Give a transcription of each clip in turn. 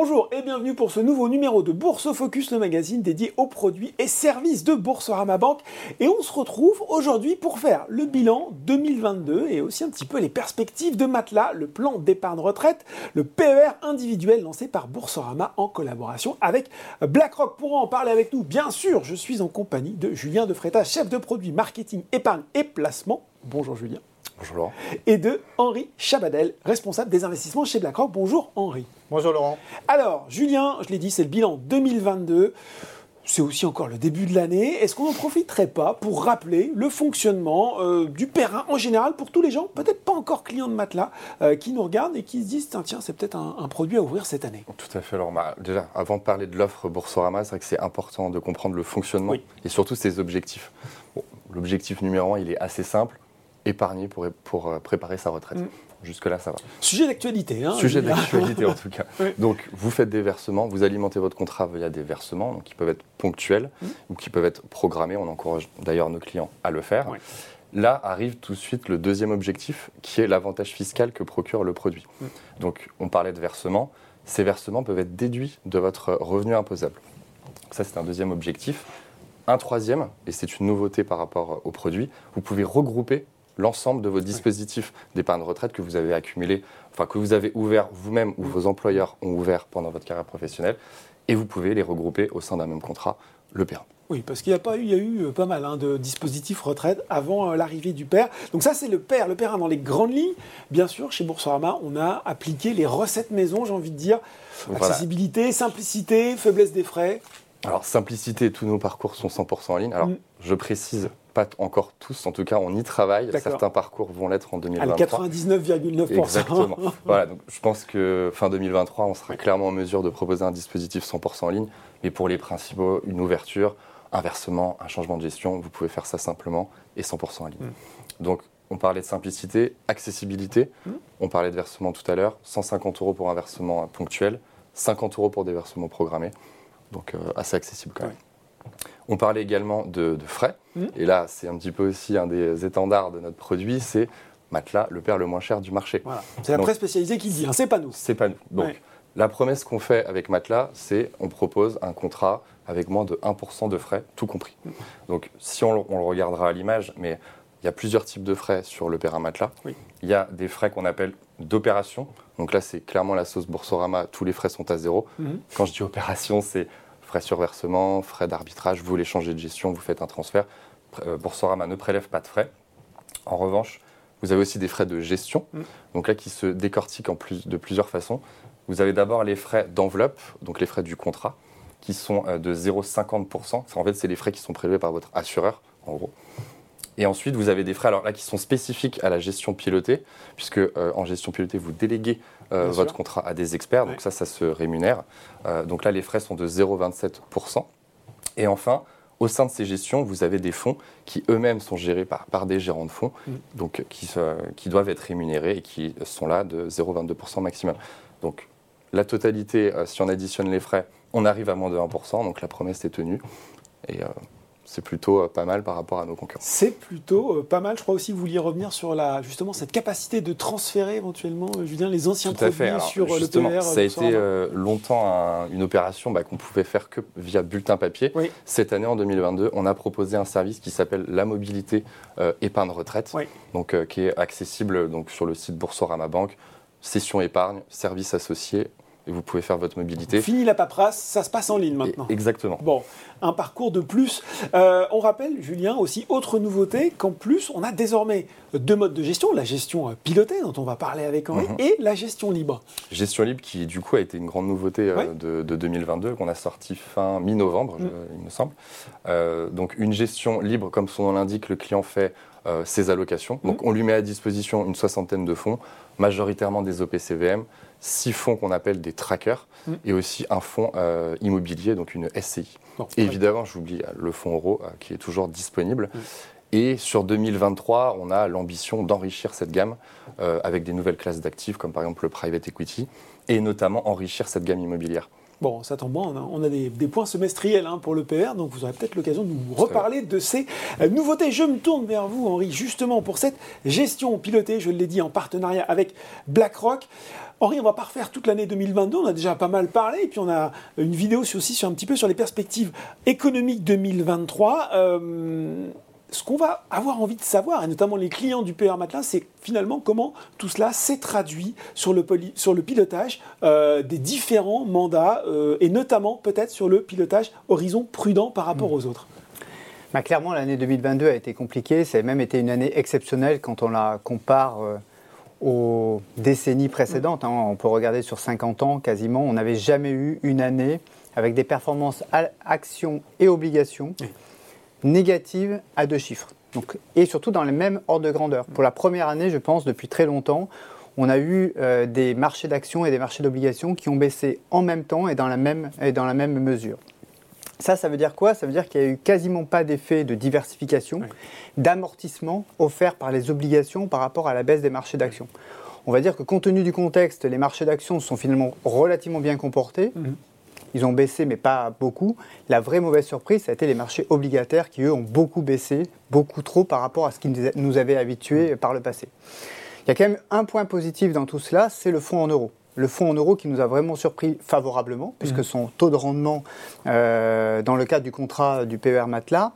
Bonjour et bienvenue pour ce nouveau numéro de Bourse Focus, le magazine dédié aux produits et services de Boursorama Bank. Et on se retrouve aujourd'hui pour faire le bilan 2022 et aussi un petit peu les perspectives de Matelas, le plan d'épargne retraite, le PER individuel lancé par Boursorama en collaboration avec BlackRock. Pour en parler avec nous, bien sûr, je suis en compagnie de Julien Defreta, chef de produit marketing, épargne et placement. Bonjour Julien. Bonjour Laurent. Et de Henri Chabadel, responsable des investissements chez BlackRock. Bonjour Henri. Bonjour Laurent. Alors, Julien, je l'ai dit, c'est le bilan 2022. C'est aussi encore le début de l'année. Est-ce qu'on n'en profiterait pas pour rappeler le fonctionnement euh, du Perrin en général pour tous les gens, peut-être pas encore clients de matelas, euh, qui nous regardent et qui se disent tiens, tiens c'est peut-être un, produit à ouvrir cette année? Tout à fait. Alors, bah, déjà, avant de parler de l'offre Boursorama, c'est vrai que c'est important de comprendre le fonctionnement et surtout ses objectifs. L'objectif numéro un, il est assez simple épargner pour, pour euh, préparer sa retraite. Mm. Jusque-là, ça va. Sujet d'actualité. Hein, Sujet d'actualité, en tout cas. Donc, vous faites des versements, vous alimentez votre contrat via des versements, donc qui peuvent être ponctuels mm. ou qui peuvent être programmés. On encourage d'ailleurs nos clients à le faire. Là arrive tout de suite le deuxième objectif, qui est l'avantage fiscal que procure le produit. Mm. Donc, on parlait de versements. Ces versements peuvent être déduits de votre revenu imposable. Ça, c'est un deuxième objectif. Un troisième, et c'est une nouveauté par rapport au produit, vous pouvez regrouper l'ensemble de vos dispositifs d'épargne retraite que vous avez accumulés, enfin que vous avez ouverts vous-même ou vos employeurs ont ouvert pendant votre carrière professionnelle, et vous pouvez les regrouper au sein d'un même contrat, le père. Oui, parce qu'il y a, pas eu, il y a eu euh, pas mal hein, de dispositifs retraite avant euh, l'arrivée du père. Donc ça, c'est le père. Le père dans les grandes lignes. Bien sûr, chez Boursorama, on a appliqué les recettes maison, j'ai envie de dire. Accessibilité, simplicité, faiblesse des frais. Alors, simplicité, tous nos parcours sont 100% en ligne. Alors, mm. je précise, pas encore tous, en tout cas, on y travaille. Certains parcours vont l'être en 2023. 99,9%. Exactement. voilà, donc je pense que fin 2023, on sera clairement en mesure de proposer un dispositif 100% en ligne. Mais pour les principaux, une ouverture, un versement, un changement de gestion, vous pouvez faire ça simplement et 100% en ligne. Mm. Donc, on parlait de simplicité, accessibilité. Mm. On parlait de versement tout à l'heure. 150 euros pour un versement ponctuel, 50 euros pour des versements programmés donc euh, assez accessible quand même. On parlait également de, frais, mmh. et là c'est un petit peu aussi un des étendards de notre produit, c'est matelas, le père le moins cher du marché. C'est la presse spécialisée qui dit, hein, c'est pas nous. C'est pas nous. Donc la promesse qu'on fait avec matelas, c'est on propose un contrat avec moins de 1% de frais, tout compris. Mmh. Donc si on, on, le regardera à l'image, mais il y a plusieurs types de frais sur le à matelas. Il y a des frais qu'on appelle d'opération. Donc là, c'est clairement la sauce Boursorama, tous les frais sont à zéro. Mhm. Quand je dis opération, c'est frais sur versement, frais d'arbitrage, vous voulez changer de gestion, vous faites un transfert. Euh, Boursorama ne prélève pas de frais. En revanche, vous avez aussi des frais de gestion, mhm. donc là qui se décortiquent en plus, de plusieurs façons. Vous avez d'abord les frais d'enveloppe, donc les frais du contrat, qui sont euh, de 0,50%. En fait, c'est les frais qui sont prélevés par votre assureur, en gros. Et ensuite, vous avez des frais alors là qui sont spécifiques à la gestion pilotée, puisque euh, en gestion pilotée, vous déléguez euh, votre contrat à des experts, donc ça, ça se rémunère. Euh, donc là, les frais sont de 0,27%. Et enfin, au sein de ces gestions, vous avez des fonds qui eux-mêmes sont gérés par, par des gérants de fonds, mm. donc qui, qui doivent être rémunérés et qui sont là de 0,22% maximum. Donc la totalité, si on additionne les frais, on arrive à moins de 1%, donc la promesse est tenue. Et c'est plutôt euh, pas mal par rapport à nos concurrents. C'est plutôt euh, pas mal. Je crois aussi que vous vouliez revenir sur la, justement cette capacité de transférer éventuellement, euh, Julien, les anciens produits sur le PR. Ça a été longtemps une opération bah, qu'on pouvait faire que via bulletin papier. Cette année, en 2022, on a proposé un service qui s'appelle la mobilité épargne retraite, donc qui est accessible donc sur le site Boursorama Banque. Session épargne, service associé, et vous pouvez faire votre mobilité. Fini la paperasse, ça se passe en ligne maintenant. exactement. Bon, un parcours de plus. Euh, on rappelle, Julien, aussi autre nouveauté, qu'en plus, on a désormais deux modes de gestion, la gestion euh, pilotée, dont on va parler avec Henri, mhm. et la gestion libre. Gestion libre qui, du coup, a été une grande nouveauté euh, de, 2022, qu'on a sorti fin mi-novembre, mhm. il me semble. donc, une gestion libre, comme son nom l'indique, le client fait ses allocations. Donc, mhm. on lui met à disposition une soixantaine de fonds, majoritairement des OPCVM, six fonds qu'on appelle des trackers mm. et aussi un fonds euh, immobilier, donc une SCI. évidemment, j'oublie euh, le fonds euro euh, qui est toujours disponible. Mm. Et sur 2023, on a l'ambition d'enrichir cette gamme avec des nouvelles classes d'actifs, comme par exemple le private equity, et notamment enrichir cette gamme immobilière. Bon, ça tombe bon, on a, des, points semestriels hein, pour le PR, donc vous aurez peut-être l'occasion de nous reparler de ces nouveautés. Je me tourne vers vous, Henri, justement pour cette gestion pilotée, je l'ai dit, en partenariat avec BlackRock. Henri, on va pas refaire toute l'année 2022, on a déjà pas mal parlé, et puis on a une vidéo aussi sur un petit peu sur les perspectives économiques 2023. Euh, ce qu'on va avoir envie de savoir, et notamment les clients du PR Matelas, c'est finalement comment tout cela s'est traduit sur le, sur le pilotage euh, des différents mandats, euh, et notamment peut-être sur le pilotage horizon prudent par rapport aux autres. Bah, clairement, l'année 2022 a été compliquée, ça a même été une année exceptionnelle quand on la compare euh, aux décennies précédentes. Hein. On peut regarder sur 50 ans quasiment, on n'avait jamais eu une année avec des performances actions et obligations négative à deux chiffres. Donc, et surtout dans les mêmes ordres de grandeur. Pour la première année, je pense, depuis très longtemps, on a eu euh, des marchés d'actions et des marchés d'obligations qui ont baissé en même temps et dans la même, et dans la même mesure. Ça, ça veut dire quoi? Ça veut dire qu'il n'y a eu quasiment pas d'effet de diversification, d'amortissement offert par les obligations par rapport à la baisse des marchés d'actions. On va dire que compte tenu du contexte, les marchés d'actions sont finalement relativement bien comportés. Mhm. Ils ont baissé, mais pas beaucoup. La vraie mauvaise surprise, ça a été les marchés obligataires qui, eux, ont beaucoup baissé, beaucoup trop par rapport à ce qui nous avait habitués par le passé. Il y a quand même un point positif dans tout cela, c'est le fonds en euros. Le fonds en euros qui nous a vraiment surpris favorablement, puisque mmh. son taux de rendement euh, dans le cadre du contrat du PER Matelas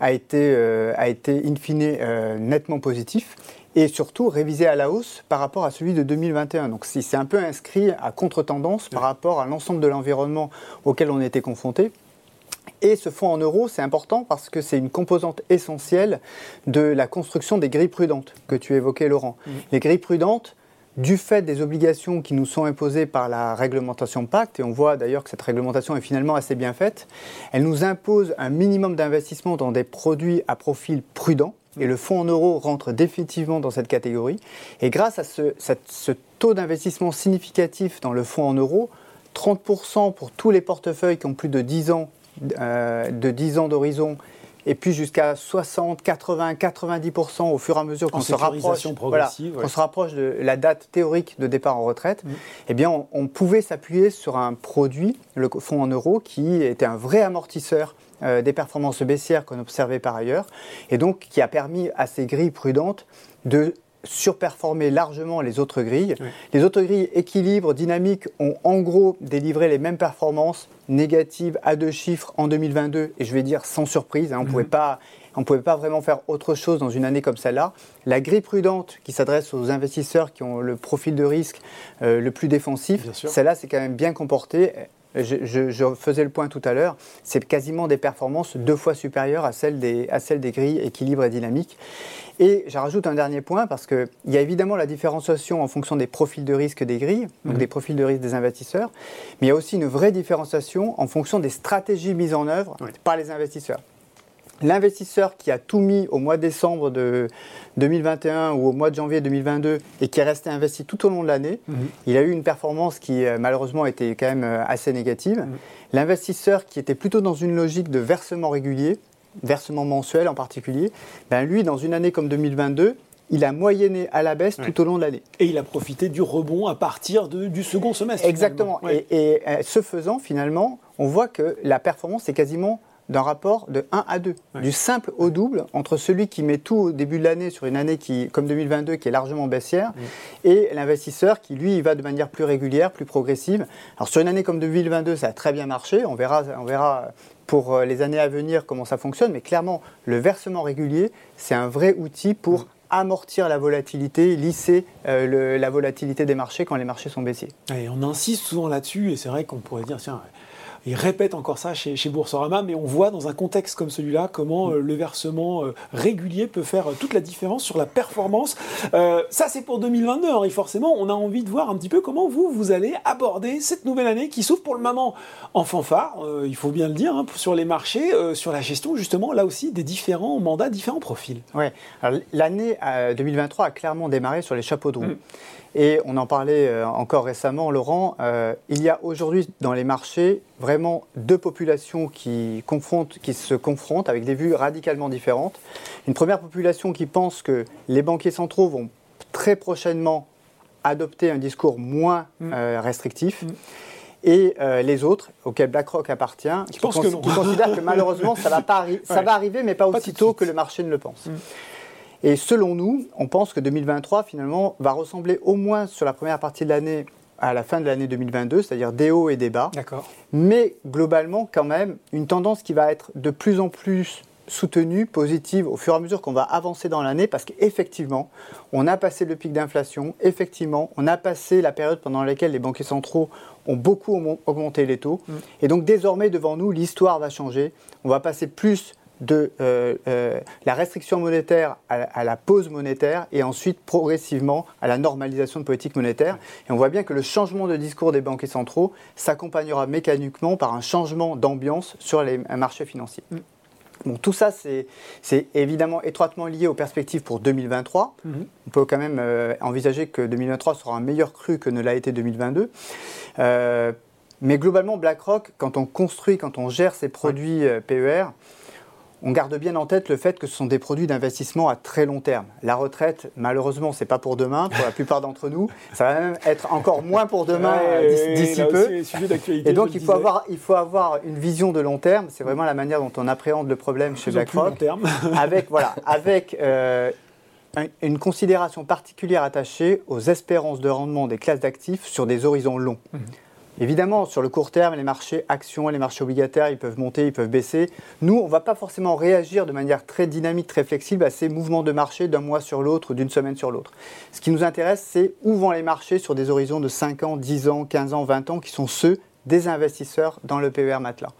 a été, euh, a été in fine euh, nettement positif et surtout révisé à la hausse par rapport à celui de 2021. Donc c'est un peu inscrit à contre-tendance par rapport à l'ensemble de l'environnement auquel on était confronté. Et ce fonds en euros, c'est important parce que c'est une composante essentielle de la construction des grilles prudentes que tu évoquais, Laurent. Mmh. Les grilles prudentes, du fait des obligations qui nous sont imposées par la réglementation Pacte, et on voit d'ailleurs que cette réglementation est finalement assez bien faite, elle nous impose un minimum d'investissement dans des produits à profil prudent, et le fonds en euros rentre définitivement dans cette catégorie. Et grâce à ce, taux d'investissement significatif dans le fonds en euros, 30% pour tous les portefeuilles qui ont plus de 10 ans euh, de 10 ans d'horizon et puis jusqu'à 60, 80, 90% au fur et à mesure qu'on se rapproche, se rapproche de la date théorique de départ en retraite, mm. eh bien on, on pouvait s'appuyer sur un produit, le fonds en euros, qui était un vrai amortisseur euh, des performances baissières qu'on observait par ailleurs, et donc qui a permis à ces grilles prudentes de surperformer largement les autres grilles. Les autres grilles équilibre, dynamiques ont en gros délivré les mêmes performances négatives à deux chiffres en 2022, et je vais dire sans surprise, hein, on ne mhm. pouvait pas on ne pouvait pas vraiment faire autre chose dans une année comme celle-là. La grille prudente qui s'adresse aux investisseurs qui ont le profil de risque euh, le plus défensif, celle-là c'est quand même bien comporté je, faisais le point tout à l'heure, c'est quasiment des performances deux fois supérieures à celles des, à celles des grilles équilibre et dynamique. Et je rajoute un dernier point parce qu'il y a évidemment la différenciation en fonction des profils de risque des grilles, donc mhm. des profils de risque des investisseurs, mais il y a aussi une vraie différenciation en fonction des stratégies mises en œuvre par les investisseurs. L'investisseur qui a tout mis au mois de décembre de 2021 ou au mois de janvier 2022 et qui est resté investi tout au long de l'année, mhm. il a eu une performance qui euh, malheureusement était quand même euh, assez négative. Mhm. L'investisseur qui était plutôt dans une logique de versement régulier, versement mensuel en particulier, ben lui dans une année comme 2022, il a moyenné à la baisse tout au long de l'année. Et il a profité du rebond à partir du second semestre. Exactement. Et, et, euh, ce faisant, finalement, on voit que la performance est quasiment d'un rapport de 1 à 2, du simple au double entre celui qui met tout au début de l'année sur une année qui, comme 2022 qui est largement baissière et l'investisseur qui lui va de manière plus régulière, plus progressive. Alors sur une année comme 2022 ça a très bien marché, on verra, on verra pour euh, les années à venir comment ça fonctionne, mais clairement le versement régulier c'est un vrai outil pour amortir la volatilité, lisser euh, la volatilité des marchés quand les marchés sont baissiers. Et on insiste souvent là-dessus et c'est vrai qu'on pourrait dire tiens il répète encore ça chez, chez, Boursorama, mais on voit dans un contexte comme celui-là comment euh, le versement euh, régulier peut faire euh, toute la différence sur la performance. ça, c'est pour 2022, hein, et forcément, on a envie de voir un petit peu comment vous, vous allez aborder cette nouvelle année qui s'ouvre pour le moment en fanfare, il faut bien le dire, hein, sur les marchés, sur la gestion, justement, là aussi, des différents mandats, différents profils. Oui, l'année 2023 a clairement démarré sur les chapeaux de roue. Mm. Et on en parlait encore récemment, Laurent, il y a aujourd'hui dans les marchés vraiment deux populations qui, qui se confrontent avec des vues radicalement différentes. Une première population qui pense que les banquiers centraux vont très prochainement adopter un discours moins mm. euh, restrictif. Mm. Et les autres, auxquels BlackRock appartient, qui, considèrent que malheureusement ça va, pas ça va arriver, mais pas, aussitôt que le marché ne le pense. Mm. Et selon nous, on pense que 2023, finalement, va ressembler au moins sur la première partie de l'année à la fin de l'année 2022, c'est-à-dire des hauts et des bas. Mais globalement, quand même, une tendance qui va être de plus en plus soutenue, positive, au fur et à mesure qu'on va avancer dans l'année, parce qu'effectivement, on a passé le pic d'inflation, effectivement, on a passé la période pendant laquelle les banquiers centraux ont beaucoup augmenté les taux. Et donc désormais, devant nous, l'histoire va changer. On va passer plus de euh, euh, la restriction monétaire à, la pause monétaire et ensuite progressivement à la normalisation de politique monétaire. Et on voit bien que le changement de discours des banquiers centraux s'accompagnera mécaniquement par un changement d'ambiance sur les marchés financiers. Mm. Bon, tout ça, c'est évidemment étroitement lié aux perspectives pour 2023. Mm-hmm. On peut quand même euh, envisager que 2023 sera un meilleur cru que ne l'a été 2022. mais globalement, BlackRock, quand on construit, quand on gère ses produits PER, on garde bien en tête le fait que ce sont des produits d'investissement à très long terme. La retraite, malheureusement, c'est pas pour demain, pour la plupart d'entre nous. Ça va même être encore moins pour demain d'ici peu. Et donc, il faut, avoir, il faut avoir une vision de long terme. C'est vraiment la manière dont on appréhende le problème chez BlackRock. avec, voilà, avec euh, une considération particulière attachée aux espérances de rendement des classes d'actifs sur des horizons longs. Mhm. Évidemment, sur le court terme, les marchés actions, les marchés obligataires, ils peuvent monter, ils peuvent baisser. Nous, on ne va pas forcément réagir de manière très dynamique, très flexible à ces mouvements de marché d'un mois sur l'autre d'une semaine sur l'autre. Ce qui nous intéresse, c'est où vont les marchés sur des horizons de 5 ans, 10 ans, 15 ans, 20 ans, qui sont ceux des investisseurs dans le PER Matelas.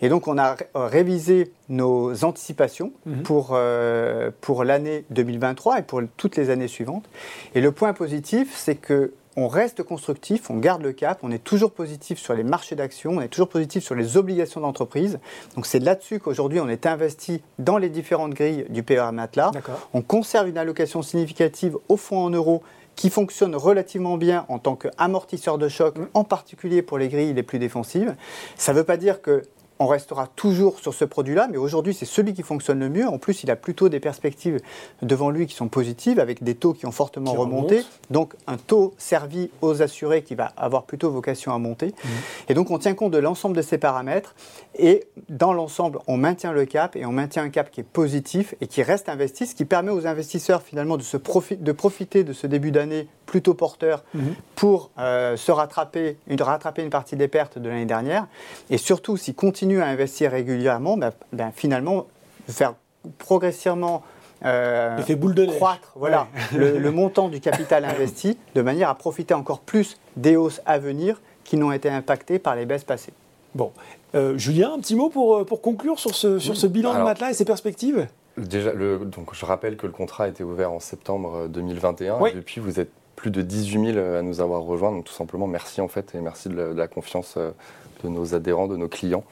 Et donc, on a révisé nos anticipations mhm. pour, euh, pour l'année 2023 et pour toutes les années suivantes. Et le point positif, c'est que on reste constructif, on garde le cap, on est toujours positif sur les marchés d'actions, on est toujours positif sur les obligations d'entreprise. Donc c'est là-dessus qu'aujourd'hui on est investi dans les différentes grilles du PER Matelas. On conserve une allocation significative au fonds en euros qui fonctionne relativement bien en tant qu'amortisseur de choc, mm. en particulier pour les grilles les plus défensives. Ça ne veut pas dire que on restera toujours sur ce produit-là, mais aujourd'hui, c'est celui qui fonctionne le mieux. En plus, il a plutôt des perspectives devant lui qui sont positives, avec des taux qui ont fortement remonté. Donc, un taux servi aux assurés qui va avoir plutôt vocation à monter. Mmh. Et donc, on tient compte de l'ensemble de ces paramètres. Et dans l'ensemble, on maintient le cap et on maintient un cap qui est positif et qui reste investi, ce qui permet aux investisseurs finalement de, se de profiter de ce début d'année plutôt porteur mmh. pour euh, se rattraper une, rattraper une partie des pertes de l'année dernière. Et surtout, s'ils continuent à investir régulièrement, ben, ben, finalement, faire progressivement euh, boule de croître voilà, le, montant du capital investi de manière à profiter encore plus des hausses à venir qui n'ont été impactées par les baisses passées. Bon, euh, Julien, un petit mot pour, pour conclure sur ce, sur ce bilan de matelas et ses perspectives? Déjà, le, donc je rappelle que le contrat a été ouvert en septembre 2021 et depuis vous êtes plus de 18 000 à nous avoir rejoints. Donc tout simplement merci en fait et merci de la confiance de nos adhérents, de nos clients.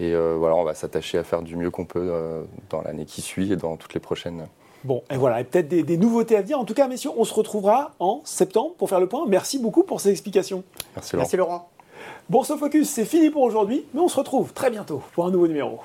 Et euh, voilà, on va s'attacher à faire du mieux qu'on peut euh, dans l'année qui suit et dans toutes les prochaines. Bon, et voilà, et peut-être des, nouveautés à venir. En tout cas, messieurs, on se retrouvera en septembre pour faire le point. Merci beaucoup pour ces explications. Merci Laurent. Merci Laurent. Bourse Focus, c'est fini pour aujourd'hui, mais on se retrouve très bientôt pour un nouveau numéro.